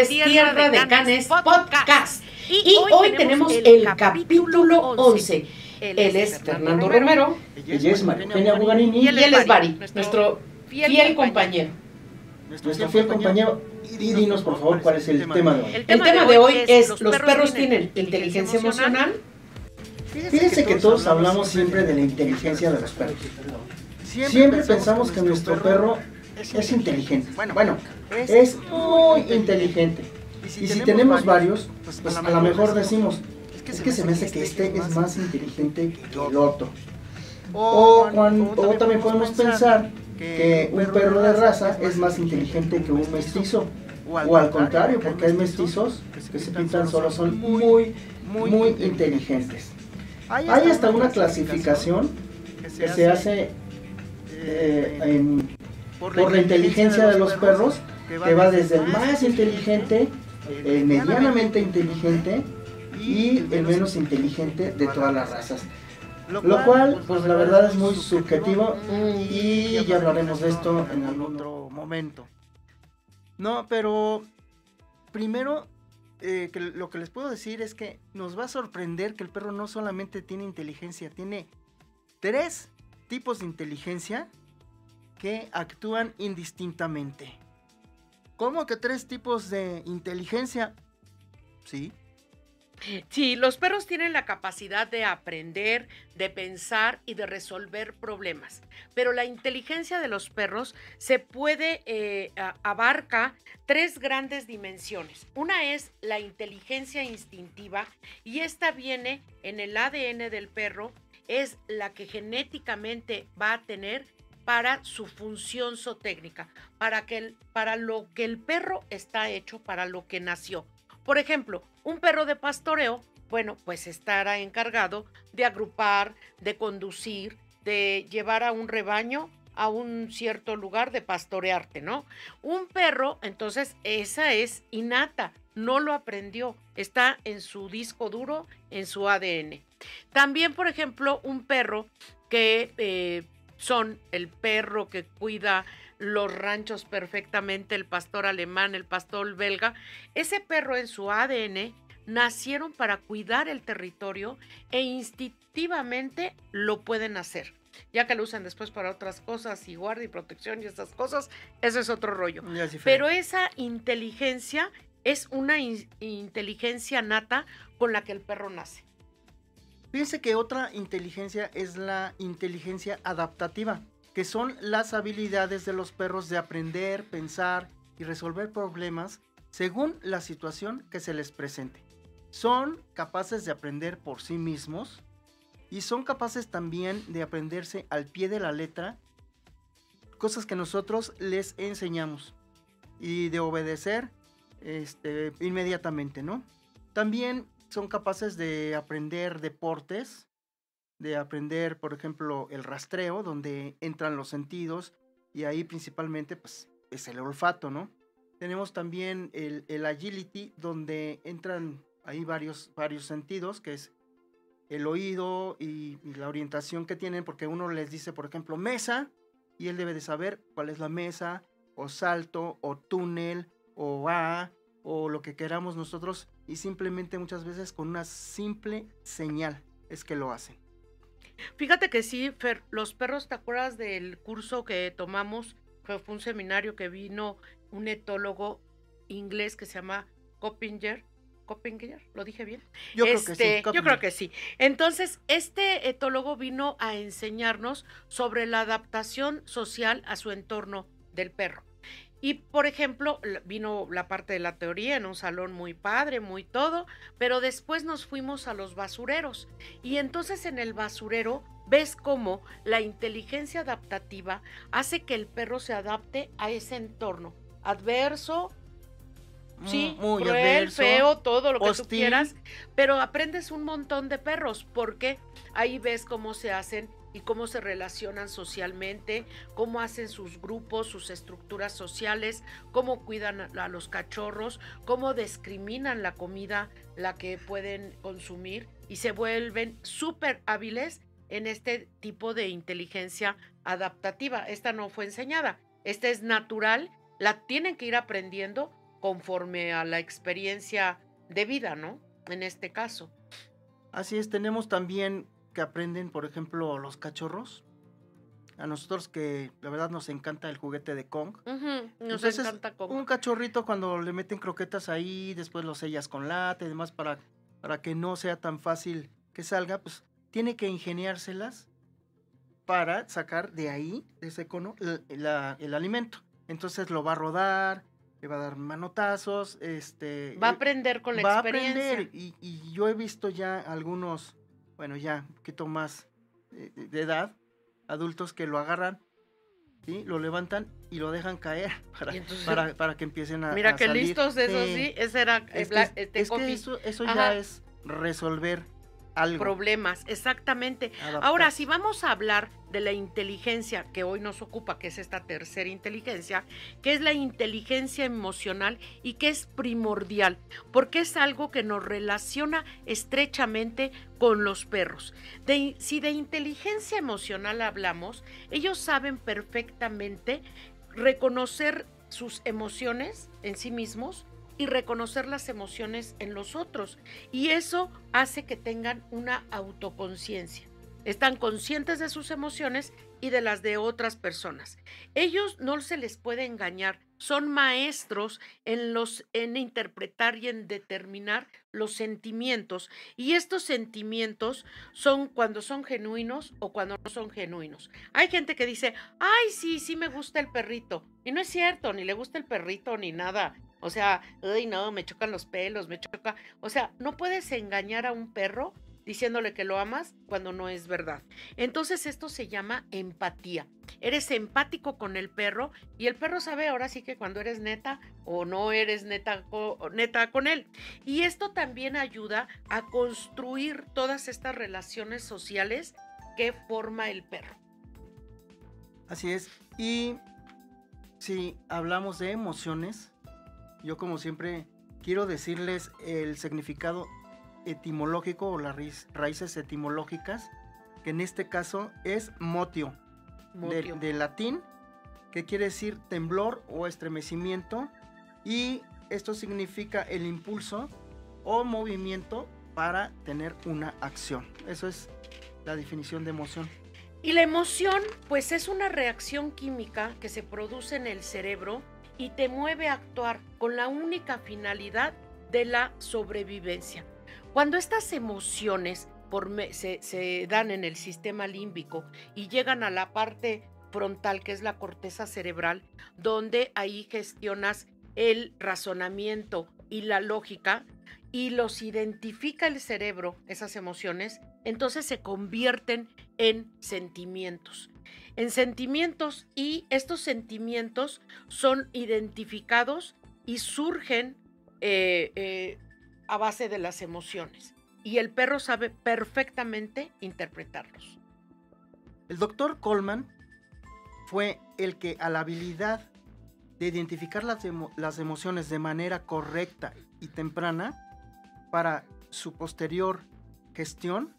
es Tierra de Canes Podcast. Y hoy tenemos el capítulo 11. Él es Fernando Romero. Ella es María Buganini. Y él es Bari, nuestro fiel compañero. Nuestro fiel compañero. Y dinos, por favor, cuál es el tema de hoy. El tema de hoy es: ¿los perros tienen inteligencia emocional? Fíjense que todos hablamos siempre de la inteligencia de los perros. Siempre pensamos que nuestro perro es inteligente. Bueno, es muy inteligente. Y si tenemos varios, pues, pues a lo mejor decimos, es que se me hace que este es más inteligente que el otro. O, cuando, también podemos pensar que un perro de raza es más inteligente que un mestizo. O al contrario, porque hay mestizos que se pintan solo son muy, muy inteligentes. Hay hasta una clasificación que se hace eh, en por la inteligencia de los perros, que va desde el más inteligente, el medianamente inteligente y el menos inteligente de todas las razas. Lo cual, pues la verdad es muy subjetivo y ya hablaremos de esto en algún otro momento. No, pero primero eh, lo que les puedo decir es que nos va a sorprender que el perro no solamente tiene inteligencia, tiene tres tipos de inteligencia que actúan indistintamente. ¿Cómo que tres tipos de inteligencia? Sí. Sí, los perros tienen la capacidad de aprender, de pensar y de resolver problemas, pero la inteligencia de los perros se puede eh, abarca tres grandes dimensiones. Una es la inteligencia instintiva y esta viene en el ADN del perro, es la que genéticamente va a tener para su función zootécnica, para, que para lo que el perro está hecho, para lo que nació. Por ejemplo, un perro de pastoreo, bueno, pues estará encargado de agrupar, de conducir, de llevar a un rebaño a un cierto lugar de pastorearte, ¿no? Un perro, entonces, esa es innata, no lo aprendió, está en su disco duro, en su ADN. También, por ejemplo, un perro que eh, son el perro que cuida los ranchos perfectamente, el pastor alemán, el pastor belga, ese perro en su ADN nacieron para cuidar el territorio e instintivamente lo pueden hacer. Ya que lo usan después para otras cosas y guardia y protección y esas cosas, eso es otro rollo. Pero esa inteligencia es una inteligencia nata con la que el perro nace. Fíjense que otra inteligencia es la inteligencia adaptativa, que son las habilidades de los perros de aprender, pensar y resolver problemas según la situación que se les presente. Son capaces de aprender por sí mismos y son capaces también de aprenderse al pie de la letra cosas que nosotros les enseñamos y de obedecer este, inmediatamente, ¿no? También son capaces de aprender deportes, de aprender, por ejemplo, el rastreo, donde entran los sentidos, y ahí principalmente pues, es el olfato, ¿no? Tenemos también el, agility, donde entran ahí varios, varios sentidos, que es el oído y, y, la orientación que tienen, porque uno les dice, por ejemplo, mesa, y él debe de saber cuál es la mesa, o salto, o túnel, o va, o lo que queramos nosotros y simplemente muchas veces con una simple señal es que lo hacen. Fíjate que sí, Fer, los perros, ¿te acuerdas del curso que tomamos? Fue, un seminario que vino un etólogo inglés que se llama Coppinger. Coppinger, ¿lo dije bien? Yo creo que sí. Este, yo creo que sí. Entonces, este etólogo vino a enseñarnos sobre la adaptación social a su entorno del perro. Y por ejemplo, vino la parte de la teoría en un salón muy padre, muy todo, pero después nos fuimos a los basureros. Y entonces en el basurero ves cómo la inteligencia adaptativa hace que el perro se adapte a ese entorno adverso, sí, muy cruel, feo, todo lo que tú quieras, pero aprendes un montón de perros. Porque ahí ves cómo se hacen y cómo se relacionan socialmente, cómo hacen sus grupos, sus estructuras sociales, cómo cuidan a los cachorros, cómo discriminan la comida, la que pueden consumir y se vuelven súper hábiles en este tipo de inteligencia adaptativa. Esta no fue enseñada, esta es natural, la tienen que ir aprendiendo conforme a la experiencia de vida, ¿no? En este caso. Así es, tenemos también que aprenden, por ejemplo, los cachorros. A nosotros que la verdad nos encanta el juguete de Kong. nos encanta Kong. Un cachorrito cuando le meten croquetas ahí, después lo sellas con lata y demás para, para que no sea tan fácil que salga, pues tiene que ingeniárselas para sacar de ahí, de ese cono, el alimento. Entonces lo va a rodar, le va a dar manotazos, este... Va a aprender con la va experiencia. Va a aprender y, yo he visto ya algunos, bueno, ya un poquito más de, edad, adultos que lo agarran, ¿sí? Lo levantan y lo dejan caer para, para, que empiecen a Mira qué listos, eso sí, ese era... Es que, este eso, eso ya es resolver problemas, exactamente. Ahora, si vamos a hablar de la inteligencia que hoy nos ocupa, que es esta tercera inteligencia, que es la inteligencia emocional y que es primordial, porque es algo que nos relaciona estrechamente con los perros. si de inteligencia emocional hablamos, ellos saben perfectamente reconocer sus emociones en sí mismos, y reconocer las emociones en los otros. Y eso hace que tengan una autoconciencia. Están conscientes de sus emociones y de las de otras personas. Ellos no se les puede engañar, son maestros en los en interpretar y en determinar los sentimientos y estos sentimientos son cuando son genuinos o cuando no son genuinos. Hay gente que dice, "Ay, sí, sí me gusta el perrito." Y no es cierto, ni le gusta el perrito ni nada. O sea, ay, no, me chocan los pelos, me choca. O sea, no puedes engañar a un perro diciéndole que lo amas cuando no es verdad. Entonces esto se llama empatía. Eres empático con el perro y el perro sabe ahora sí que cuando eres neta o no eres neta, neta con él. Y esto también ayuda a construir todas estas relaciones sociales que forma el perro. Así es. Y si hablamos de emociones, yo como siempre quiero decirles el significado etimológico o las raíces etimológicas, que en este caso es motio, De, latín, que quiere decir temblor o estremecimiento, y esto significa el impulso o movimiento para tener una acción. Eso es la definición de emoción. Y la emoción, pues es una reacción química que se produce en el cerebro y te mueve a actuar con la única finalidad de la sobrevivencia. Cuando estas emociones se, dan en el sistema límbico y llegan a la parte frontal, que es la corteza cerebral, donde ahí gestionas el razonamiento y la lógica y los identifica el cerebro, esas emociones, entonces se convierten en sentimientos. En sentimientos y estos sentimientos son identificados y surgen eh, eh, a base de las emociones. Y el perro sabe perfectamente interpretarlos. El doctor Coleman fue el que a la habilidad de identificar las, las emociones de manera correcta y temprana para su posterior gestión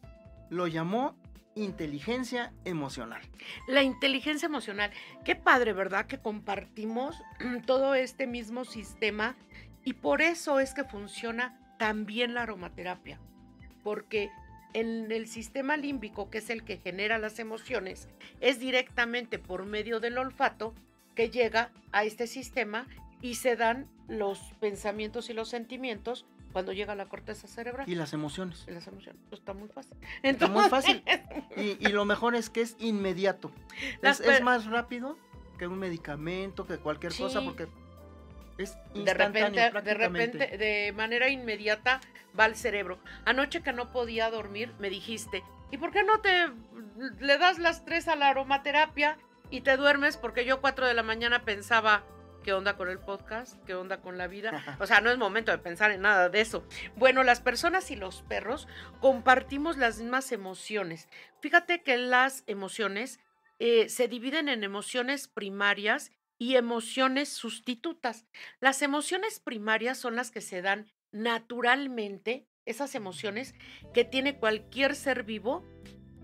lo llamó inteligencia emocional. La inteligencia emocional. Qué padre, ¿verdad? Que compartimos todo este mismo sistema y por eso es que funciona tan bien la aromaterapia. Porque en el sistema límbico, que es el que genera las emociones, es directamente por medio del olfato que llega a este sistema y se dan los pensamientos y los sentimientos cuando llega la corteza cerebral. Y las emociones. Y las emociones. Pues está muy fácil. está muy fácil. Y, lo mejor es que es inmediato. Es, más rápido que un medicamento, que cualquier cosa, porque es de repente, de repente, de manera inmediata va al cerebro. Anoche que no podía dormir, me dijiste, ¿y por qué no te le das las tres a la aromaterapia y te duermes? Porque yo cuatro de la mañana pensaba, ¿Qué onda con el podcast? ¿Qué onda con la vida? O sea, no es momento de pensar en nada de eso. Bueno, las personas y los perros compartimos las mismas emociones. Fíjate que las emociones eh, se dividen en emociones primarias y emociones sustitutas. Las emociones primarias son las que se dan naturalmente, esas emociones que tiene cualquier ser vivo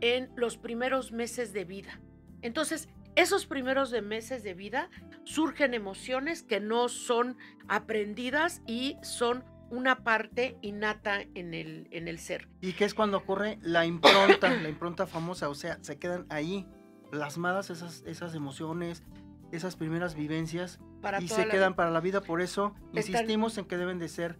en los primeros meses de vida. Entonces, esos primeros meses de vida surgen emociones que no son aprendidas y son una parte innata en el, en el ser. Y que es cuando ocurre la impronta, la impronta famosa, o sea, se quedan ahí plasmadas esas, esas emociones, esas primeras vivencias y se quedan para la vida. Por eso insistimos en que deben de ser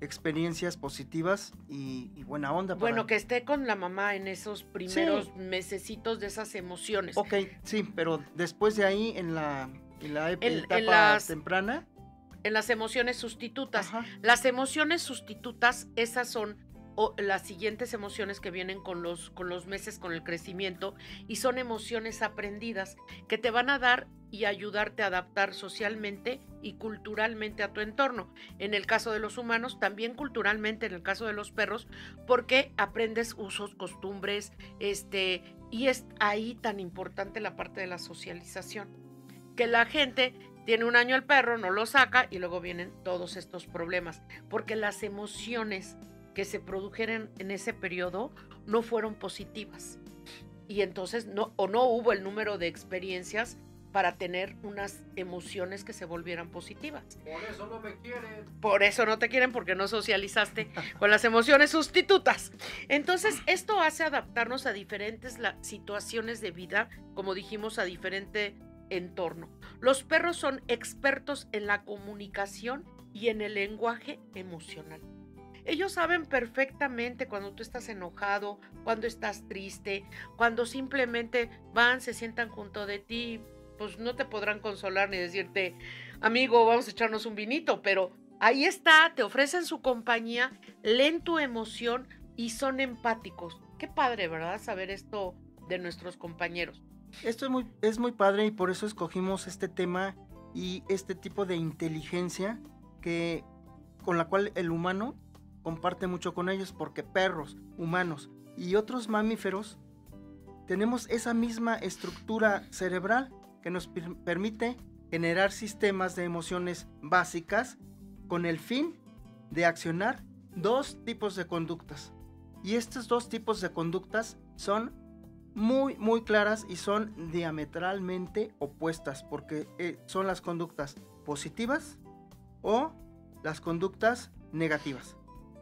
experiencias positivas y, buena onda. Bueno, que esté con la mamá en esos primeros mesecitos de esas emociones. Ok, sí, pero después de ahí en la, en la etapa temprana en las emociones sustitutas. Las emociones sustitutas, esas son las siguientes emociones que vienen con los, con los meses, con el crecimiento, y son emociones aprendidas que te van a dar y ayudarte a adaptar socialmente y culturalmente a tu entorno. En el caso de los humanos, también culturalmente, en el caso de los perros, porque aprendes usos, costumbres, este, y es ahí tan importante la parte de la socialización. Que la gente tiene un año el perro, no lo saca y luego vienen todos estos problemas, porque las emociones que se produjeron en ese periodo no fueron positivas. Y entonces no o no hubo el número de experiencias para tener unas emociones que se volvieran positivas. Por eso no me quieren. Por eso no te quieren porque no socializaste con las emociones sustitutas. Entonces, esto hace adaptarnos a diferentes situaciones de vida, como dijimos, a diferente entorno. Los perros son expertos en la comunicación y en el lenguaje emocional. Ellos saben perfectamente cuando tú estás enojado, cuando estás triste, cuando simplemente van, se sientan junto de ti, pues no te podrán consolar ni decirte, amigo, vamos a echarnos un vinito, pero ahí está, te ofrecen su compañía, leen tu emoción y son empáticos. Qué padre, ¿verdad? Saber esto de nuestros compañeros. Esto es muy, es muy padre y por eso escogimos este tema y este tipo de inteligencia que con la cual el humano comparte mucho con ellos porque perros, humanos y otros mamíferos tenemos esa misma estructura cerebral que nos permite generar sistemas de emociones básicas con el fin de accionar dos tipos de conductas. Y estos dos tipos de conductas son muy, muy claras y son diametralmente opuestas porque eh, son las conductas positivas o las conductas negativas.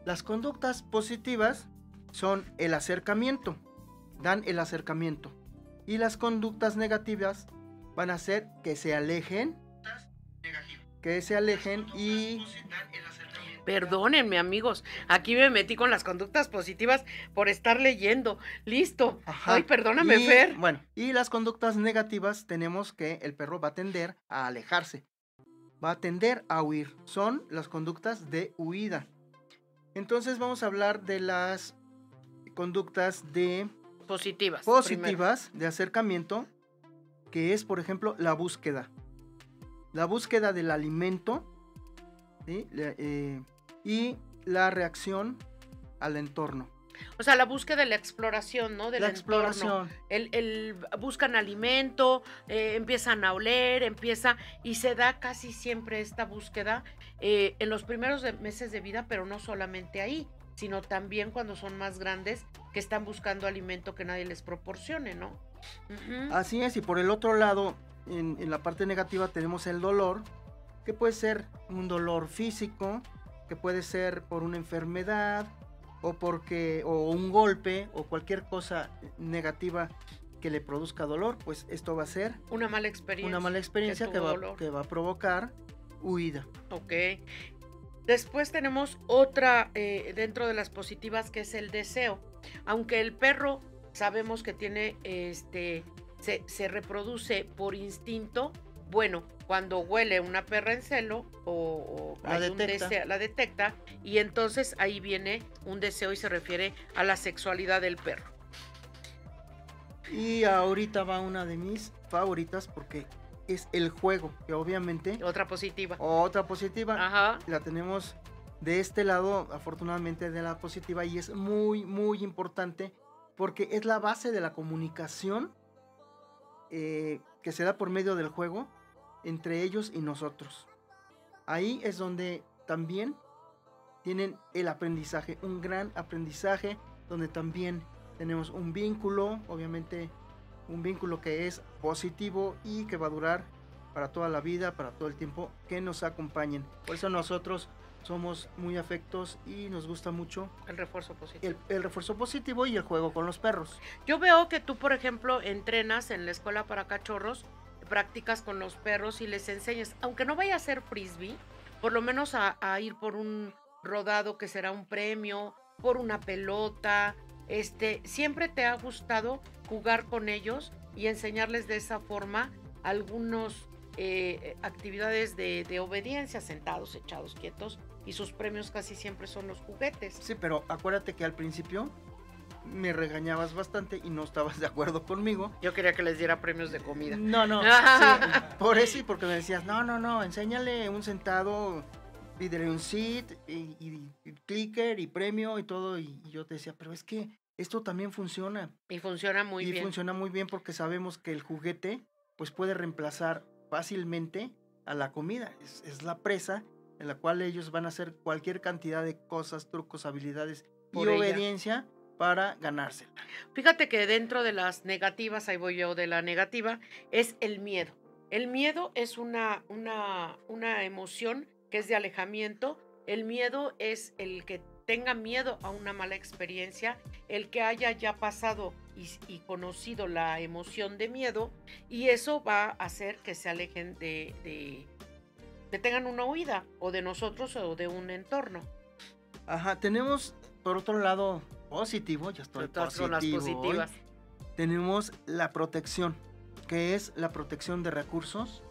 Las conductas positivas son el acercamiento, dan el acercamiento. Y las conductas negativas van a hacer que se alejen, que se alejen y Perdónenme, amigos. Aquí me metí con las conductas positivas por estar leyendo. Listo. Ay, perdóname, Fer. Bueno, y las conductas negativas tenemos que el perro va a tender a alejarse. Va a tender a huir. Son las conductas de huida. Entonces vamos a hablar de las conductas de positivas. Positivas de acercamiento, que es, por ejemplo, la búsqueda. La búsqueda del alimento, eh, y la reacción al entorno. O sea, la búsqueda de la exploración, ¿no? La exploración. El, buscan alimento, eh, empiezan a oler, empieza y se da casi siempre esta búsqueda eh, en los primeros meses de vida, pero no solamente ahí, sino también cuando son más grandes que están buscando alimento que nadie les proporcione, ¿no? Así es, y por el otro lado, en, en la parte negativa tenemos el dolor, que puede ser un dolor físico, que puede ser por una enfermedad o porque o un golpe o cualquier cosa negativa que le produzca dolor, pues esto va a ser una mala experiencia. Una mala experiencia que, va, que va, a provocar huida. Ok. Después tenemos otra eh, dentro de las positivas que es el deseo. Aunque el perro sabemos que tiene este se, se reproduce por instinto, bueno, cuando huele una perra en celo o, la, detecta. la detecta y entonces ahí viene un deseo y se refiere a la sexualidad del perro. Y ahorita va una de mis favoritas porque es el juego, que obviamente... Otra positiva. Otra positiva. Ajá. La tenemos de este lado, afortunadamente, de la positiva y es muy, muy importante porque es la base de la comunicación eh, que se da por medio del juego entre ellos y nosotros. Ahí es donde también tienen el aprendizaje, un gran aprendizaje, donde también tenemos un vínculo, obviamente un vínculo que es positivo y que va a durar para toda la vida, para todo el tiempo, que nos acompañen. Por eso nosotros somos muy afectos y nos gusta mucho el refuerzo positivo. El, refuerzo positivo y el juego con los perros. Yo veo que tú, por ejemplo, entrenas en la escuela para cachorros, practicas con los perros y les enseñas, aunque no vaya a ser frisbee, por lo menos a, a ir por un rodado que será un premio, por una pelota, este, siempre te ha gustado jugar con ellos y enseñarles de esa forma algunos eh, actividades de, de, obediencia, sentados, echados, quietos, y sus premios casi siempre son los juguetes. Sí, pero acuérdate que al principio me regañabas bastante y no estabas de acuerdo conmigo. Yo quería que les diera premios de comida. No, no, por eso y porque me decías, no, no, no, enséñale un sentado, pídele un sit y, clicker y premio y todo, y, yo te decía, pero es que esto también funciona. Y funciona muy bien. Y funciona muy bien porque sabemos que el juguete pues puede reemplazar fácilmente a la comida. Es, la presa en la cual ellos van a hacer cualquier cantidad de cosas, trucos, habilidades y obediencia para ganársela. Fíjate que dentro de las negativas, ahí voy yo de la negativa, es el miedo. El miedo es una, una, una emoción que es de alejamiento. El miedo es el que tenga miedo a una mala experiencia, el que haya ya pasado y, conocido la emoción de miedo, y eso va a hacer que se alejen de, de, tengan una huida, o de nosotros o de un entorno. Ajá, tenemos por otro lado positivo, ya estoy positivo las positivas. tenemos la protección, que es la protección de recursos,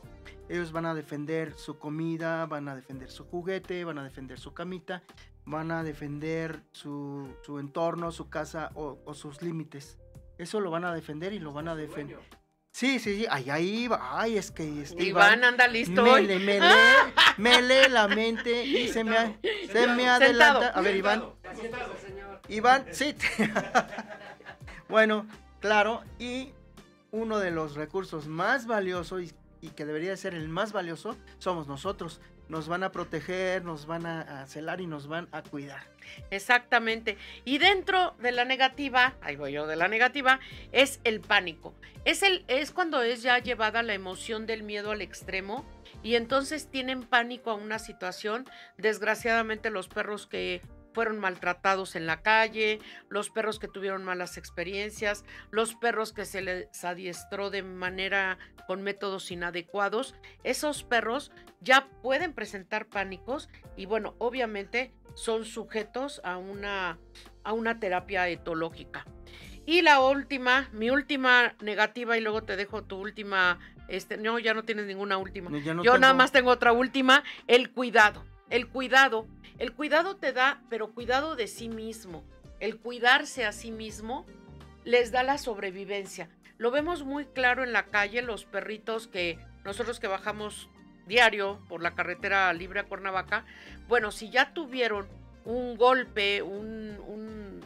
ellos van a defender su comida, van a defender su juguete, van a defender su camita, van a defender su, entorno, su casa o, sus límites. Eso lo van a defender y lo van a defender. Sí, sí, sí, ahí, ahí va, ay, es que este Iván, anda listo. Me, lee, me, lee, la mente y se me, se me adelanta. A ver, Iván. Iván, sí. bueno, claro, y uno de los recursos más valiosos y que debería ser el más valioso somos nosotros. Nos van a proteger, nos van a, celar y nos van a cuidar. Exactamente. Y dentro de la negativa, ahí voy yo de la negativa, es el pánico. Es, el, es cuando es ya llevada la emoción del miedo al extremo y entonces tienen pánico a una situación. Desgraciadamente los perros que fueron maltratados en la calle, los perros que tuvieron malas experiencias, los perros que se les adiestró de manera con métodos inadecuados, esos perros ya pueden presentar pánicos y bueno, obviamente son sujetos a una, a una terapia etológica. Y la última, mi última negativa y luego te dejo tu última, este, no, ya no tienes ninguna última. Yo nada más tengo otra última, el cuidado. El cuidado el cuidado te da, pero cuidado de sí mismo. El cuidarse a sí mismo les da la sobrevivencia. Lo vemos muy claro en la calle, los perritos que nosotros que bajamos diario por la carretera libre a Cuernavaca, bueno, si ya tuvieron un golpe, un, un,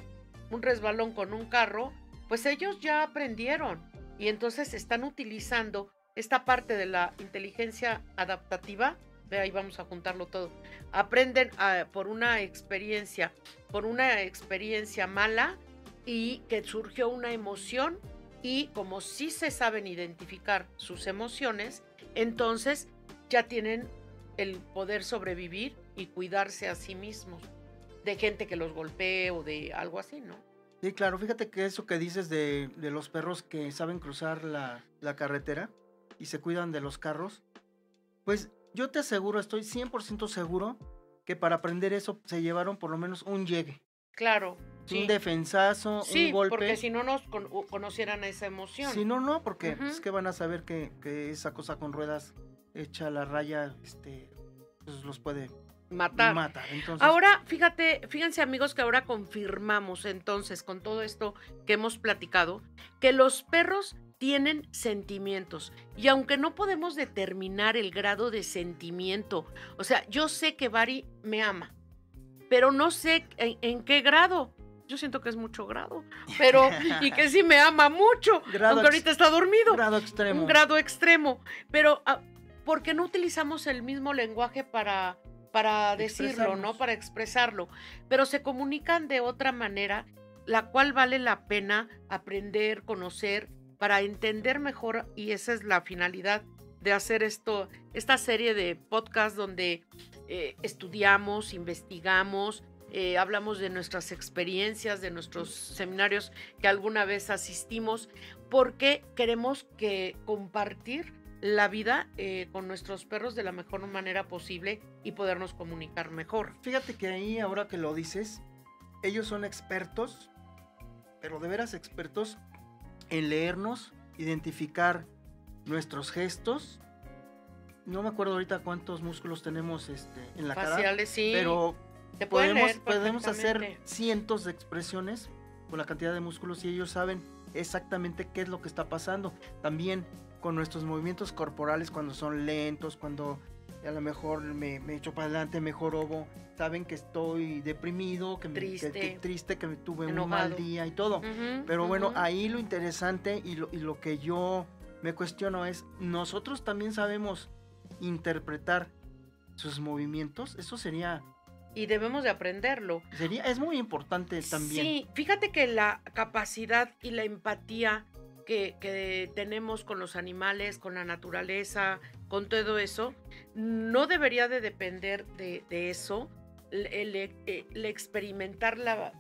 un resbalón con un carro, pues ellos ya aprendieron y entonces están utilizando esta parte de la inteligencia adaptativa ahí vamos a juntarlo todo. Aprenden ah, por una experiencia, por una experiencia mala y que surgió una emoción y como sí se saben identificar sus emociones, entonces ya tienen el poder sobrevivir y cuidarse a sí mismos de gente que los golpee o de algo así, ¿no? Sí, claro, fíjate que eso que dices de, los perros que saben cruzar la, la carretera y se cuidan de los carros, pues yo te aseguro, estoy 100% seguro que para aprender eso se llevaron por lo menos un llegue. Claro. Un defensazo, un golpe. porque si no nos conocieran esa emoción. Si no, no, porque es que van a saber que, esa cosa con ruedas hecha a la raya, este, pues los puede matar. matar. Ahora, fíjate, fíjense amigos que ahora confirmamos entonces con todo esto que hemos platicado, que los perros tienen sentimientos. Y aunque no podemos determinar el grado de sentimiento, o sea, yo sé que Bari me ama, pero no sé en, qué grado. Yo siento que es mucho grado, pero y que sí me ama mucho, aunque ahorita está dormido. Grado extremo. Un grado extremo. Pero, ah, ¿por qué no utilizamos el mismo lenguaje para, para decirlo, ¿no? Para expresarlo. Pero se comunican de otra manera, la cual vale la pena aprender, conocer para entender mejor, y esa es la finalidad de hacer esto, esta serie de podcasts donde eh, estudiamos, investigamos, eh, hablamos de nuestras experiencias, de nuestros seminarios que alguna vez asistimos, porque queremos que compartir la vida eh, con nuestros perros de la mejor manera posible y podernos comunicar mejor. Fíjate que ahí, ahora que lo dices, ellos son expertos, pero de veras expertos en leernos, identificar nuestros gestos. No me acuerdo ahorita cuántos músculos tenemos este, en la Faciales, cara, sí. pero podemos, podemos hacer cientos de expresiones con la cantidad de músculos y ellos saben exactamente qué es lo que está pasando. También con nuestros movimientos corporales cuando son lentos, cuando a lo mejor me, me echo para adelante, mejor obo, saben que estoy deprimido, que, triste, que, triste, que tuve un mal día y todo. Pero bueno, ahí lo interesante y lo, y lo que yo me cuestiono es, nosotros también sabemos interpretar sus movimientos, eso sería y debemos de aprenderlo. Sería, es muy importante también. Sí, fíjate que la capacidad y la empatía que, tenemos con los animales, con la naturaleza, con todo eso, no debería de depender de, eso, el, el, experimentar la,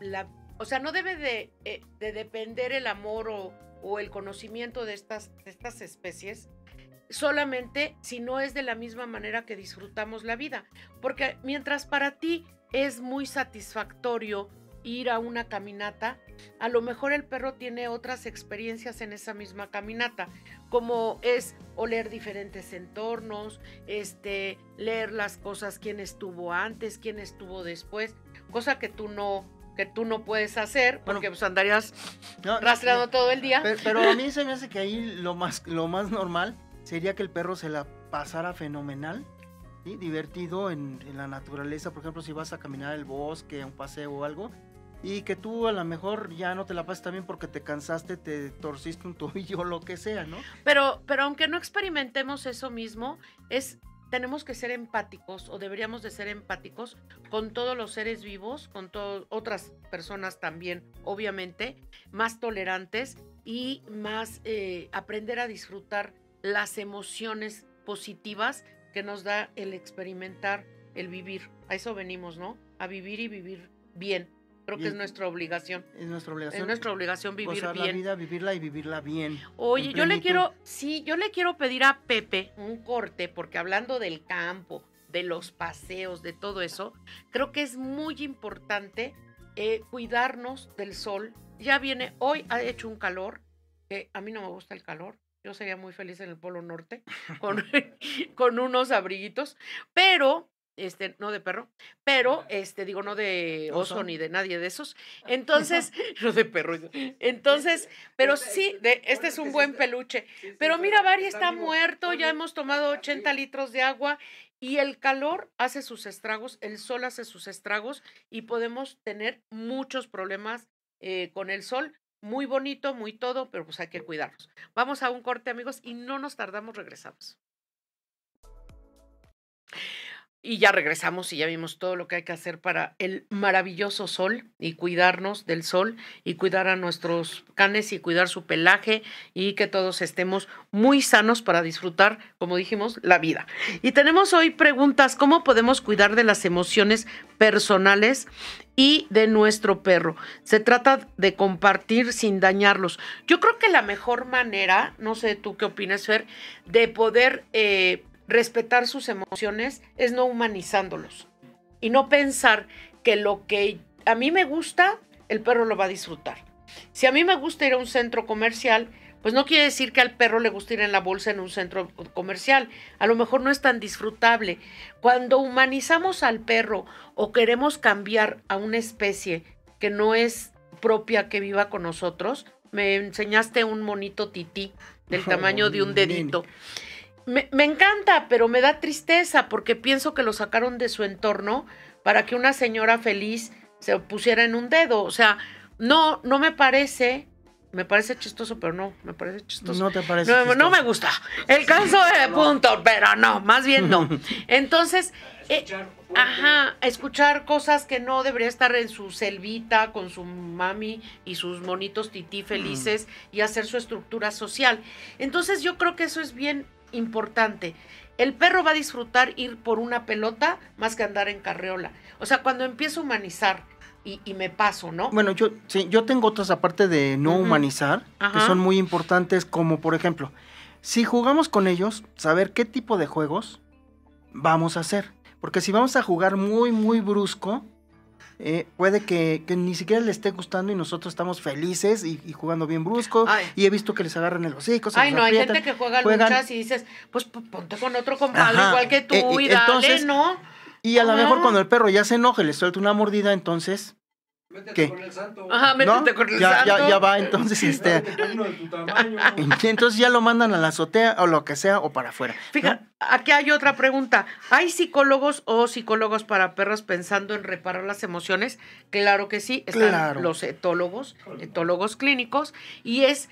o sea, no debe de, eh, de depender el amor o, el conocimiento de estas especies solamente si no es de la misma manera que disfrutamos la vida. Porque mientras para ti es muy satisfactorio ir a una caminata, a lo mejor el perro tiene otras experiencias en esa misma caminata, como es oler diferentes entornos, este, leer las cosas, quién estuvo antes, quién estuvo después, cosa que tú no que tú no puedes hacer porque pues andarías rastreando todo el día. Pero, a mí se me hace que ahí lo más lo más normal sería que el perro se la pasara fenomenal, ¿sí? divertido en, la naturaleza, por ejemplo, si vas a caminar el bosque, un paseo o algo, y que tú a lo mejor ya no te la pases también porque te cansaste, te torciste un tobillo lo que sea, ¿no? Pero, pero aunque no experimentemos eso mismo, es tenemos que ser empáticos o deberíamos de ser empáticos con todos los seres vivos, con otras personas también, obviamente, más tolerantes y más eh, aprender a disfrutar las emociones positivas que nos da el experimentar, el vivir. A eso venimos, ¿no? A vivir y vivir bien. Creo que es, nuestra obligación. Es nuestra obligación. Es nuestra obligación vivir Gozar bien. la vida, vivirla y vivirla bien. Oye, yo le quiero, sí, yo le quiero pedir a Pepe un corte, porque hablando del campo, de los paseos, de todo eso, creo que es muy importante eh, cuidarnos del sol. Ya viene, hoy ha hecho un calor, que a mí no me gusta el calor, yo sería muy feliz en el Polo Norte con, con unos abriguitos, pero este, no de perro, pero, este, digo, no de oso, ni de nadie de esos. Entonces, no de perro. Entonces, pero sí, de, este es un buen peluche. Pero mira, Bari está muerto, ya hemos tomado 80 litros de agua y el calor hace sus estragos, el sol hace sus estragos y podemos tener muchos problemas eh, con el sol muy bonito, muy todo, pero pues hay que cuidarnos. Vamos a un corte, amigos, y no nos tardamos, regresamos. Y ya regresamos y ya vimos todo lo que hay que hacer para el maravilloso sol y cuidarnos del sol y cuidar a nuestros canes y cuidar su pelaje y que todos estemos muy sanos para disfrutar, como dijimos, la vida. Y tenemos hoy preguntas, ¿cómo podemos cuidar de las emociones personales y de nuestro perro? Se trata de compartir sin dañarlos. Yo creo que la mejor manera, no sé tú qué opinas, Fer, de poder... Eh, respetar sus emociones es no humanizándolos y no pensar que lo que a mí me gusta, el perro lo va a disfrutar. Si a mí me gusta ir a un centro comercial, pues no quiere decir que al perro le guste ir en la bolsa en un centro comercial. A lo mejor no es tan disfrutable. Cuando humanizamos al perro o queremos cambiar a una especie que no es propia que viva con nosotros, me enseñaste un monito tití del tamaño de un dedito. Me, encanta, pero me da tristeza porque pienso que lo sacaron de su entorno para que una señora feliz se pusiera en un dedo. O sea, no, no me parece, me parece chistoso, pero no, me parece chistoso. No te parece no, no me gusta. El caso de punto, pero no, más bien no. Entonces, Eh, ajá, escuchar cosas que no debería estar en su selvita con su mami y sus monitos tití felices y hacer su estructura social. Entonces yo creo que eso es bien importante. El perro va a disfrutar ir por una pelota más que andar en carreola. O sea, cuando empiezo a humanizar y, me paso, ¿no? Bueno, yo sí, yo tengo otras aparte de no humanizar, que son muy importantes, como por ejemplo, si jugamos con ellos, saber qué tipo de juegos vamos a hacer. Porque si vamos a jugar muy, muy brusco, eh, puede que, ni siquiera le esté gustando y nosotros estamos felices y, jugando bien brusco. Y he visto que les agarran el hocico. Ay, no, hay gente que juega luchas y dices, pues ponte con otro compadre igual que tú eh, y dale, ¿no? Y a lo mejor cuando el perro ya se enoje, le suelta una mordida, entonces Métete con el santo. Ajá, métete con el ya, santo. Ya, ya va, entonces este. entonces ya lo mandan a la azotea o lo que sea o para afuera. Fíjate, aquí hay otra pregunta. ¿Hay psicólogos o psicólogos para perros pensando en reparar las emociones? Claro que sí. Están los etólogos, etólogos clínicos. Y es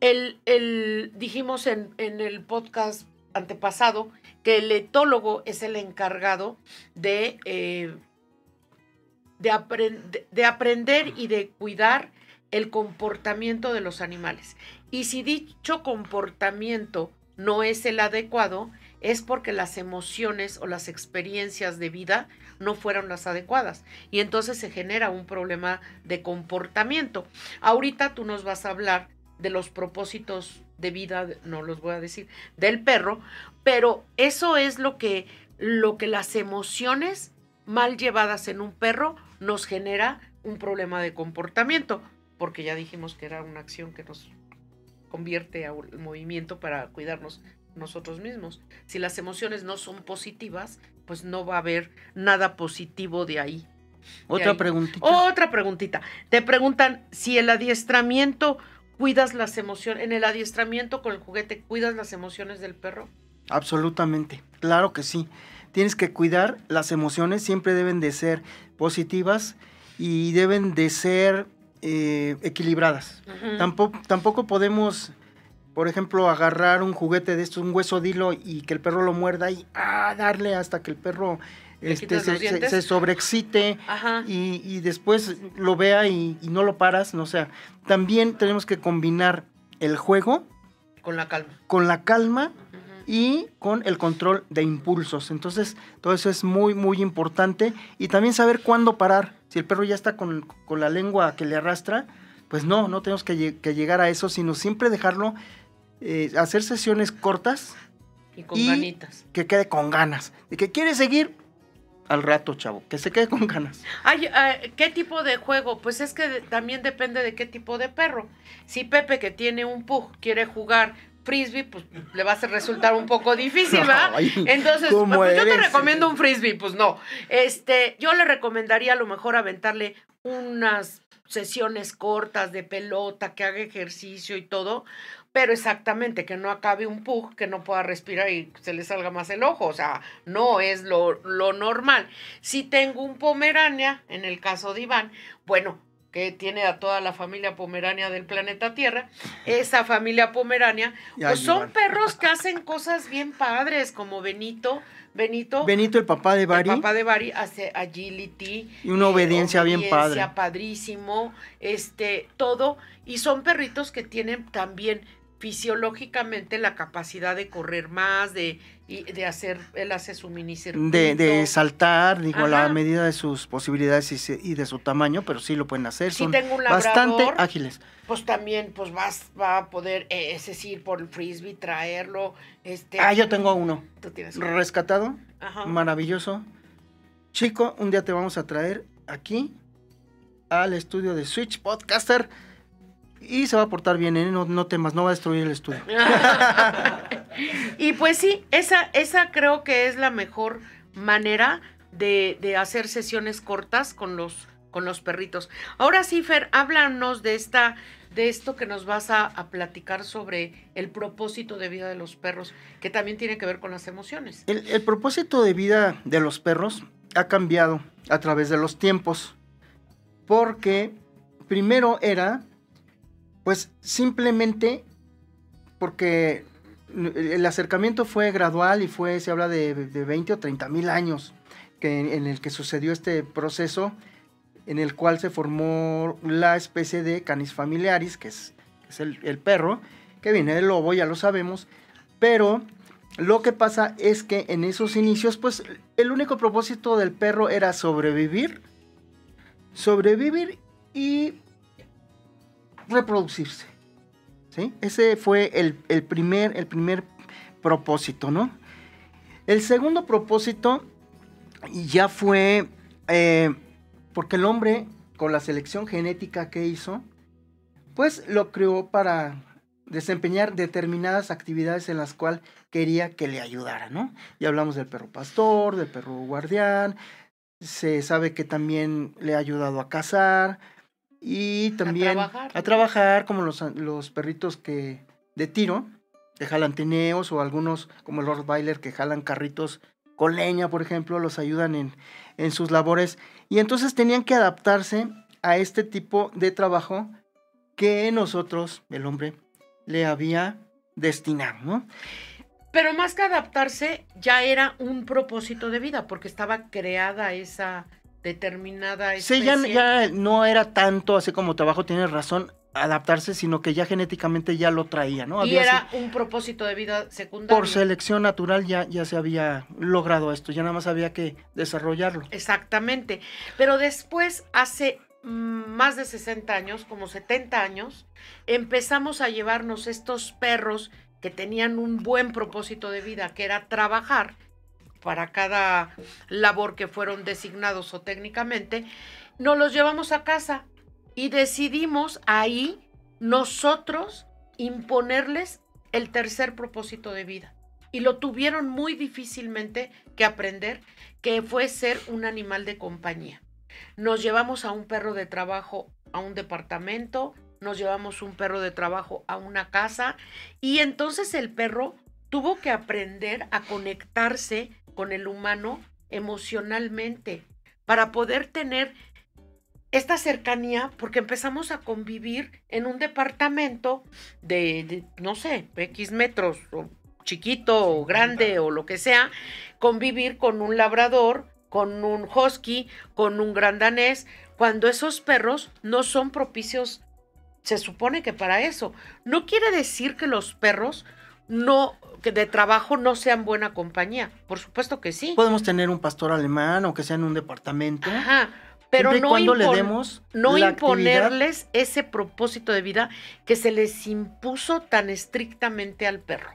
el, el dijimos en, en el podcast antepasado que el etólogo es el encargado de. Eh, de, de aprender y de cuidar el comportamiento de los animales. Y si dicho comportamiento no es el adecuado, es porque las emociones o las experiencias de vida no fueron las adecuadas. Y entonces se genera un problema de comportamiento. Ahorita tú nos vas a hablar de los propósitos de vida, no los voy a decir, del perro, pero eso es lo que, lo que las emociones mal llevadas en un perro nos genera un problema de comportamiento, porque ya dijimos que era una acción que nos convierte al movimiento para cuidarnos nosotros mismos. Si las emociones no son positivas, pues no va a haber nada positivo de ahí. Otra preguntita. Otra preguntita. Te preguntan si el adiestramiento cuidas las emociones, en el adiestramiento con el juguete, ¿cuidas las emociones del perro? Absolutamente, claro que sí tienes que cuidar las emociones, siempre deben de ser positivas y deben de ser eh, equilibradas. tampoco, tampoco podemos, por ejemplo, agarrar un juguete de estos, un hueso dilo y que el perro lo muerda y ah, darle hasta que el perro este, se, sobreexcite y, después lo vea y, no lo paras. No, o sea, también tenemos que combinar el juego con la calma. Con la calma y con el control de impulsos. Entonces, todo eso es muy, muy importante. Y también saber cuándo parar. Si el perro ya está con, la lengua que le arrastra, pues no, no tenemos que, llegar a eso, sino siempre dejarlo eh, hacer sesiones cortas. Y con ganitas. Que quede con ganas. Y que quiere seguir, al rato, chavo, que se quede con ganas. Ay, eh, ¿Qué tipo de juego? Pues es que también depende de qué tipo de perro. Si Pepe, que tiene un pug, quiere jugar frisbee, pues le va a resultar un poco difícil, ¿verdad? Entonces, pues, yo te recomiendo un frisbee, pues no. Este, yo le recomendaría a lo mejor aventarle unas sesiones cortas de pelota, que haga ejercicio y todo, pero exactamente que no acabe un pug, que no pueda respirar y se le salga más el ojo, o sea, no es lo, lo normal. Si tengo un pomerania, en el caso de Iván, bueno, que tiene a toda la familia pomerania del planeta Tierra, esa familia pomerania, pues son perros que hacen cosas bien padres, como Benito, Benito. Benito, el papá de Bari. El papá de Bari hace agility. Y una obediencia, bien padre. padrísimo, este, todo. Y son perritos que tienen también fisiológicamente la capacidad de correr más, de, de hacer, él hace su mini de, de, saltar, digo, a la medida de sus posibilidades y, de su tamaño, pero sí lo pueden hacer, son bastante ágiles. Pues también, pues vas, va a poder, eh, es decir, por el frisbee, traerlo, este... Ah, yo tengo uno. ¿Tú tienes Rescatado, maravilloso. Chico, un día te vamos a traer aquí al estudio de Switch Podcaster y se va a portar bien, ¿eh? no, no temas, no va a destruir el estudio. y pues sí, esa, esa creo que es la mejor manera de, hacer sesiones cortas con los, con los perritos. Ahora sí, Fer, háblanos de esta de esto que nos vas a, platicar sobre el propósito de vida de los perros, que también tiene que ver con las emociones. El, propósito de vida de los perros ha cambiado a través de los tiempos, porque primero era pues simplemente porque el acercamiento fue gradual y fue, se habla de, 20 o 30 mil años. que, en el que sucedió este proceso en el cual se formó la especie de canis familiaris, que es, el, el, perro, que viene del lobo, ya lo sabemos, pero lo que pasa es que en esos inicios, pues el único propósito del perro era sobrevivir, sobrevivir y reproducirse. ¿Sí? Ese fue el, primer, el primer propósito, ¿no? El segundo propósito ya fue eh, porque el hombre, con la selección genética que hizo, pues lo creó para desempeñar determinadas actividades en las cuales quería que le ayudara, ¿no? Y hablamos del perro pastor, del perro guardián, se sabe que también le ha ayudado a cazar y también a trabajar, como los, los, perritos que de tiro, que jalan tineos o algunos como el Rottweiler que jalan carritos con leña, por ejemplo, los ayudan en, en sus labores y entonces tenían que adaptarse a este tipo de trabajo que nosotros, el hombre, le había destinado, ¿no? Pero más que adaptarse, ya era un propósito de vida, porque estaba creada esa determinada especie. Sí, ya, no era tanto así como trabajo, tienes razón, adaptarse, sino que ya genéticamente ya lo traía, ¿no? Y era un propósito de vida secundario. Por selección natural ya, ya se había logrado esto, ya nada más había que desarrollarlo. Exactamente. Pero después, hace más de 60 años, como 70 años, empezamos a llevarnos estos perros que tenían un buen propósito de vida, que era trabajar para cada labor que fueron designados o técnicamente, nos los llevamos a casa y decidimos ahí nosotros imponerles el tercer propósito de vida. Y lo tuvieron muy difícilmente que aprender, que fue ser un animal de compañía. Nos llevamos a un perro de trabajo a un departamento, nos llevamos un perro de trabajo a una casa y entonces el perro tuvo que aprender a conectarse con el humano emocionalmente para poder tener esta cercanía, porque empezamos a convivir en un departamento de, no sé, X metros, o chiquito o grande o lo que sea, convivir con un labrador, con un husky, con un gran danés, cuando esos perros no son propicios, se supone que para eso. No quiere decir que los perros no que de trabajo no sean buena compañía. Por supuesto que sí. Podemos tener un pastor alemán o que sea en un departamento. Ajá. Pero no, le demos no imponerles ese propósito de vida que se les impuso tan estrictamente al perro.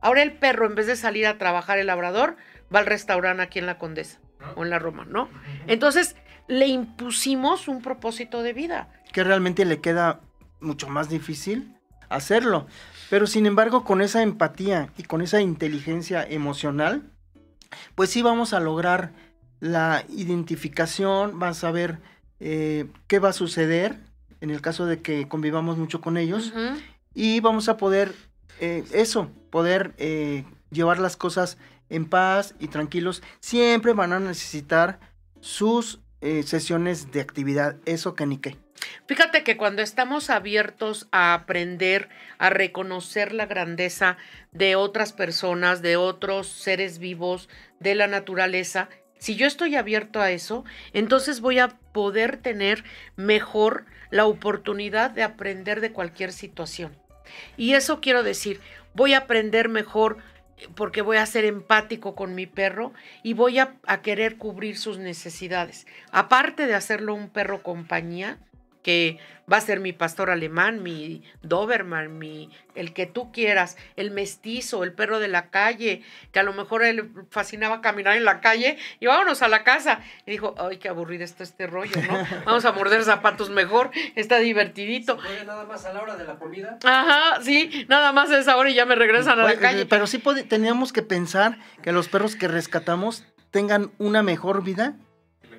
Ahora el perro, en vez de salir a trabajar el labrador, va al restaurante aquí en la Condesa o en la Roma, ¿no? Entonces le impusimos un propósito de vida. Que realmente le queda mucho más difícil hacerlo. Pero sin embargo, con esa empatía y con esa inteligencia emocional, pues sí vamos a lograr la identificación, vas a ver eh, qué va a suceder en el caso de que convivamos mucho con ellos y vamos a poder eh, eso, poder eh, llevar las cosas en paz y tranquilos. Siempre van a necesitar sus sesiones de actividad, eso que ni qué. Fíjate que cuando estamos abiertos a aprender, a reconocer la grandeza de otras personas, de otros seres vivos, de la naturaleza, si yo estoy abierto a eso, entonces voy a poder tener mejor la oportunidad de aprender de cualquier situación. Y eso quiero decir, voy a aprender mejor porque voy a ser empático con mi perro y voy a, querer cubrir sus necesidades. Aparte de hacerlo un perro compañía, que va a ser mi pastor alemán, mi Doberman, mi, el que tú quieras, el mestizo, el perro de la calle, que a lo mejor él fascinaba caminar en la calle y vámonos a la casa. Y dijo, ay, qué aburrido está este rollo, ¿no? Vamos a morder zapatos mejor, está divertidito. ¿Se nada más a la hora de la comida? Ajá, sí, nada más a esa hora y ya me regresan a la calle. Pero sí teníamos que pensar que los perros que rescatamos tengan una mejor vida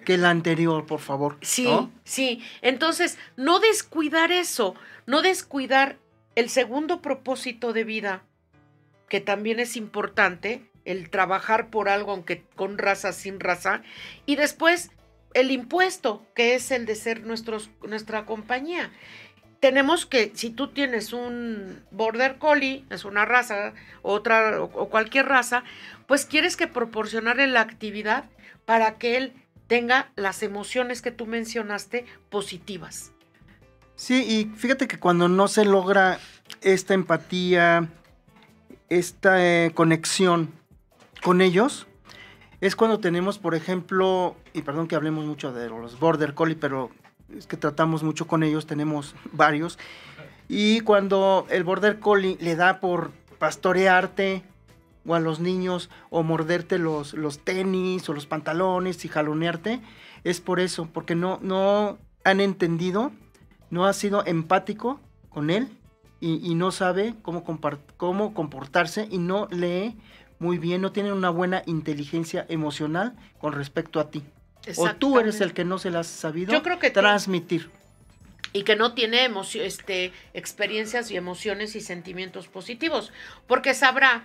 que la anterior, por favor. Sí, sí. Entonces, no descuidar eso, no descuidar el segundo propósito de vida, que también es importante, el trabajar por algo, aunque con raza, sin raza, y después el impuesto, que es el de ser nuestros, nuestra compañía. tenemos que, si tú tienes un border collie, es una raza, otra o cualquier raza, pues quieres que proporcionarle la actividad para que él tenga las emociones que tú mencionaste positivas. Sí, y fíjate que cuando no se logra esta empatía, esta eh, conexión con ellos, es cuando tenemos, por ejemplo, y perdón que hablemos mucho de los border collie, pero es que tratamos mucho con ellos, tenemos varios. Y cuando el border collie le da por pastorearte o a los niños o morderte los, los tenis o los pantalones y jalonearte, es por eso, porque no, no han entendido, no ha sido empático con él y, no sabe cómo, cómo comportarse y no lee muy bien, no tiene una buena inteligencia emocional con respecto a ti. O tú eres el que no se las has sabido Yo creo que transmitir. Y que no tiene este, experiencias y emociones y sentimientos positivos, porque sabrá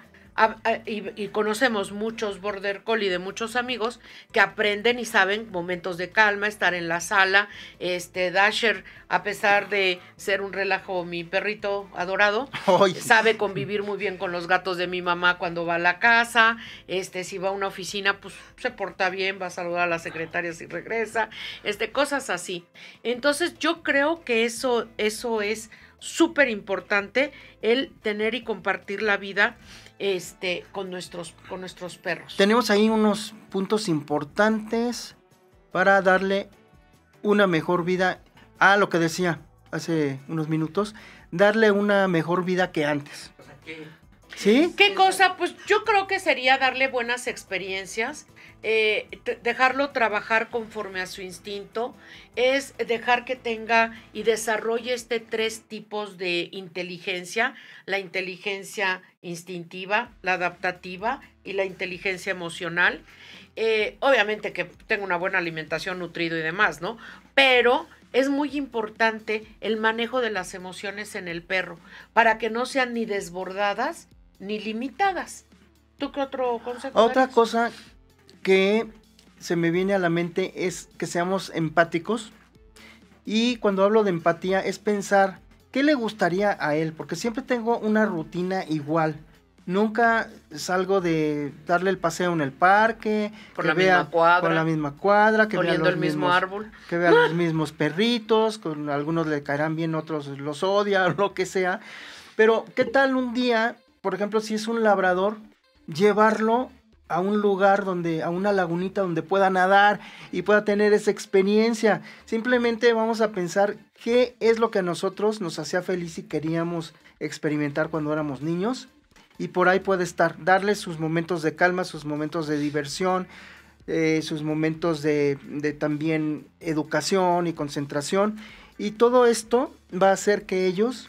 y, conocemos muchos border collie de muchos amigos que aprenden y saben momentos de calma, estar en la sala. Este Dasher, a pesar de ser un relajo, mi perrito adorado, sabe convivir muy bien con los gatos de mi mamá cuando va a la casa. Este, si va a una oficina, pues se porta bien, va a saludar a la secretaria si regresa. Este, cosas así. Entonces, yo creo que eso, eso es súper importante el tener y compartir la vida este, con, nuestros, con nuestros perros. Tenemos ahí unos puntos importantes para darle una mejor vida a lo que decía hace unos minutos, darle una mejor vida que antes. ¿Qué cosa? Pues yo creo que sería darle buenas experiencias, eh, dejarlo trabajar conforme a su instinto, es dejar que tenga y desarrolle este tres tipos de inteligencia, la inteligencia instintiva, la adaptativa y la inteligencia emocional. Eh, obviamente que tenga una buena alimentación, nutrido y demás, ¿no? Pero es muy importante el manejo de las emociones en el perro para que no sean ni desbordadas ni limitadas. ¿Tú qué otro concepto? Otra cosa que se me viene a la mente es que seamos empáticos. Y cuando hablo de empatía es pensar qué le gustaría a él, porque siempre tengo una rutina igual. Nunca salgo de darle el paseo en el parque, por la misma cuadra, por la misma cuadra, que vea el mismo árbol, que vea los mismos perritos, con algunos le caerán bien, otros los odia, lo que sea. Pero ¿qué tal un día por ejemplo, si es un labrador, llevarlo a un lugar donde, a una lagunita donde pueda nadar y pueda tener esa experiencia. Simplemente vamos a pensar qué es lo que a nosotros nos hacía feliz y queríamos experimentar cuando éramos niños. Y por ahí puede estar, darle sus momentos de calma, sus momentos de diversión, eh, sus momentos de, de también educación y concentración. Y todo esto va a hacer que ellos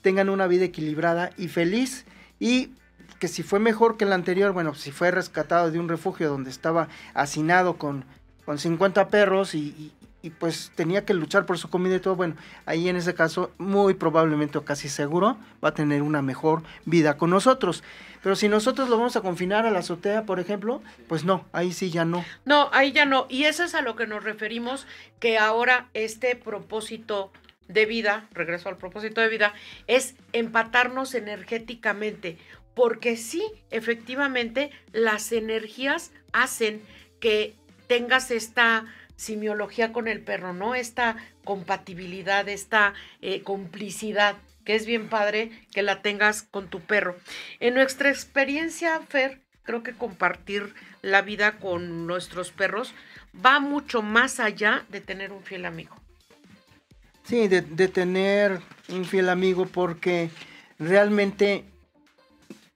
tengan una vida equilibrada y feliz y que si fue mejor que el anterior, bueno, si fue rescatado de un refugio donde estaba hacinado con, con 50 perros y, pues tenía que luchar por su comida y todo, bueno, ahí en ese caso muy probablemente o casi seguro va a tener una mejor vida con nosotros. Pero si nosotros lo vamos a confinar a la azotea, por ejemplo, pues no, ahí sí ya no. No, ahí ya no. Y eso es a lo que nos referimos, que ahora este propósito de vida, regreso al propósito de vida, es empatarnos energéticamente, porque sí, efectivamente, las energías hacen que tengas esta simiología con el perro, ¿no? Esta compatibilidad, esta eh, complicidad, que es bien padre que la tengas con tu perro. En nuestra experiencia, Fer, creo que compartir la vida con nuestros perros va mucho más allá de tener un fiel amigo. Sí, de, tener un fiel amigo porque realmente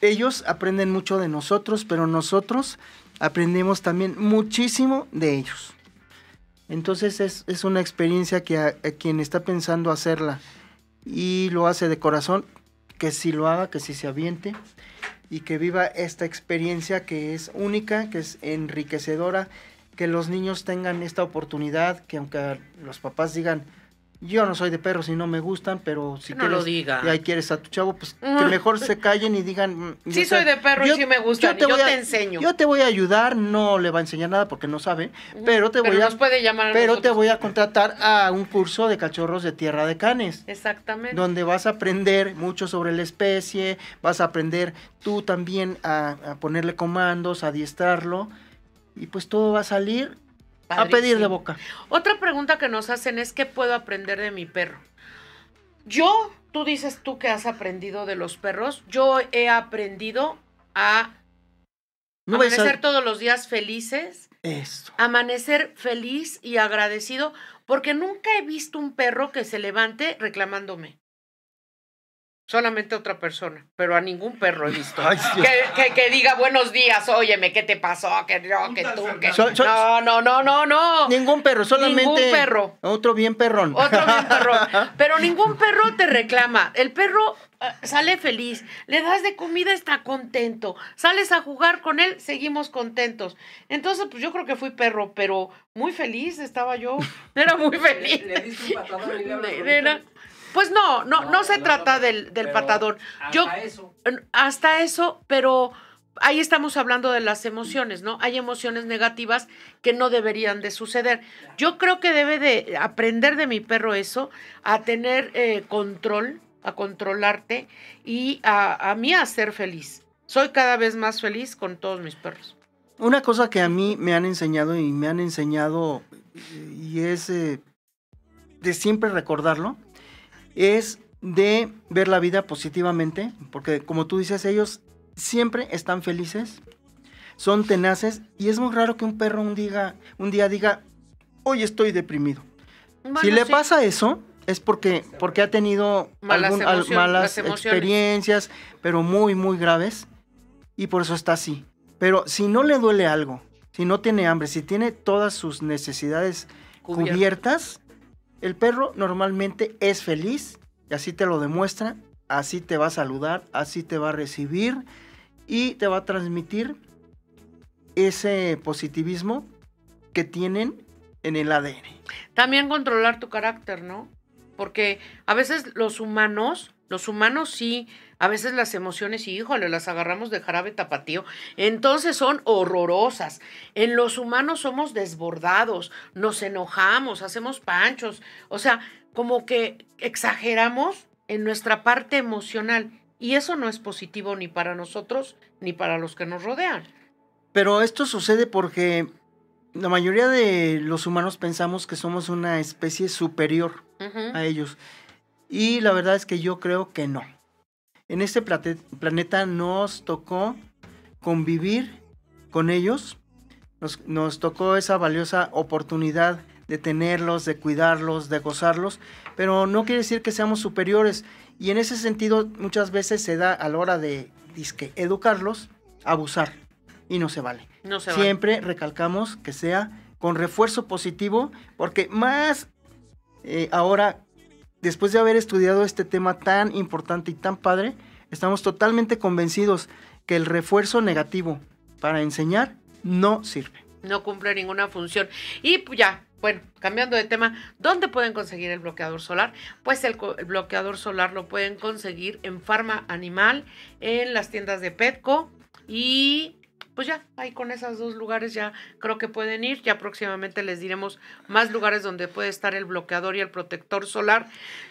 ellos aprenden mucho de nosotros, pero nosotros aprendemos también muchísimo de ellos. Entonces es, una experiencia que a, quien está pensando hacerla y lo hace de corazón, que sí lo haga, que sí se aviente y que viva esta experiencia que es única, que es enriquecedora, que los niños tengan esta oportunidad, que aunque los papás digan, Yo no soy de perros y no me gustan, pero si no lo diga. y ahí quieres a tu chavo, pues que mejor se callen y digan. Mm, sí soy de perro y sí me gustan, yo te, yo te enseño. Yo te voy a ayudar, no le va a enseñar nada porque no sabe, pero te voy a puede llamar Pero te voy a contratar a un curso de cachorros de tierra de canes. Exactamente. Donde vas a aprender mucho sobre la especie, vas a aprender tú también a, a ponerle comandos, a adiestrarlo y pues todo va a salir a pedir de boca. Otra pregunta que nos hacen es ¿qué puedo aprender de mi perro? Yo, tú dices tú que has aprendido de los perros, yo he aprendido a amanecer todos los días felices. Eso. Amanecer feliz y agradecido porque nunca he visto un perro que se levante reclamándome. Solamente otra persona, pero a ningún perro he visto. que, que, diga buenos días, óyeme, ¿qué te pasó? Que no, que tú, que... no, no, no, no, no. Ningún perro, solamente... Ningún perro. Otro bien perrón. Otro bien perrón. Pero ningún perro te reclama. El perro eh, sale feliz, le das de comida, está contento. Sales a jugar con él, seguimos contentos. Entonces, pues yo creo que fui perro, pero muy feliz estaba yo. Era muy feliz. Le, diste un patadón y le pues no, no, no, se trata del, del patador. Hasta Yo, eso. Hasta eso, pero ahí estamos hablando de las emociones, ¿no? Hay emociones negativas que no deberían de suceder. Yo creo que debe de aprender de mi perro eso, a tener eh, control, a controlarte y a, a mí a ser feliz. Soy cada vez más feliz con todos mis perros. Una cosa que a mí me han enseñado y me han enseñado y es eh, de siempre recordarlo, es de ver la vida positivamente, porque como tú dices, ellos siempre están felices, son tenaces y es muy raro que un perro un día, un día diga, hoy estoy deprimido. si le pasa eso, es porque, porque ha tenido malas, malas experiencias, pero muy, muy graves, y por eso está así. Pero si no le duele algo, si no tiene hambre, si tiene todas sus necesidades cubiertas el perro normalmente es feliz y así te lo demuestra, así te va a saludar, así te va a recibir y te va a transmitir ese positivismo que tienen en el ADN. También controlar tu carácter, ¿no? Porque a veces los humanos, los humanos sí a veces las emociones, híjole, las agarramos de jarabe tapatío. Entonces son horrorosas. En los humanos somos desbordados, nos enojamos, hacemos panchos. O sea, como que exageramos en nuestra parte emocional. Y eso no es positivo ni para nosotros ni para los que nos rodean. Pero esto sucede porque la mayoría de los humanos pensamos que somos una especie superior a ellos. Y la verdad es que yo creo que no en este planeta nos tocó convivir con ellos, nos, tocó esa valiosa oportunidad de tenerlos, de cuidarlos, de gozarlos, pero no quiere decir que seamos superiores. Y en ese sentido muchas veces se da a la hora de educarlos, abusar. Y no se vale. Siempre recalcamos que sea con refuerzo positivo, porque más eh, ahora después de haber estudiado este tema tan importante y tan padre, estamos totalmente convencidos que el refuerzo negativo para enseñar no sirve. No cumple ninguna función. Y pues ya, bueno, cambiando de tema, ¿dónde pueden conseguir el bloqueador solar? Pues el, el, bloqueador solar lo pueden conseguir en Farma Animal, en las tiendas de Petco y pues ya, ahí con esos dos lugares ya creo que pueden ir. Ya próximamente les diremos más lugares donde puede estar el bloqueador y el protector solar.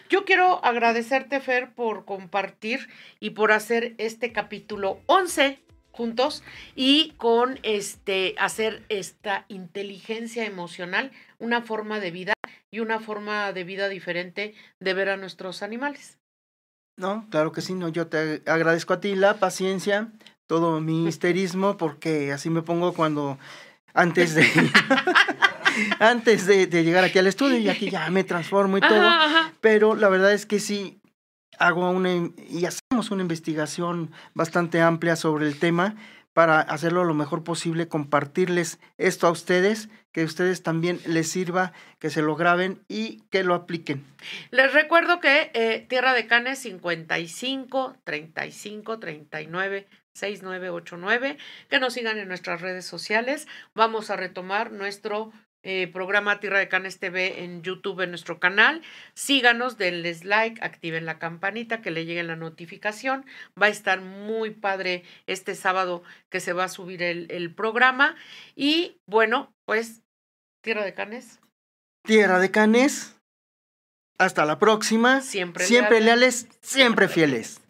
Yo quiero agradecerte, Fer, por compartir y por hacer este capítulo 11 juntos y con este hacer esta inteligencia emocional una forma de vida y una forma de vida diferente de ver a nuestros animales. No, claro que sí, no, yo te agradezco a ti la paciencia, todo mi histerismo, porque así me pongo cuando antes de antes de, llegar aquí al estudio y aquí ya me transformo y todo. Pero la verdad es que sí hago una y hacemos una investigación bastante amplia sobre el tema para hacerlo lo mejor posible, compartirles esto a ustedes, que a ustedes también les sirva, que se lo graben y que lo apliquen. Les recuerdo que eh, Tierra de Canes 55 35 39 6989, que nos sigan en nuestras redes sociales. Vamos a retomar nuestro eh, programa Tierra de Canes TV en YouTube, en nuestro canal. Síganos, denles like, activen la campanita, que le llegue la notificación. Va a estar muy padre este sábado que se va a subir el, el programa. Y bueno, pues, Tierra de Canes. Tierra de Canes. Hasta la próxima. Siempre Siempre leales. leales, siempre fieles.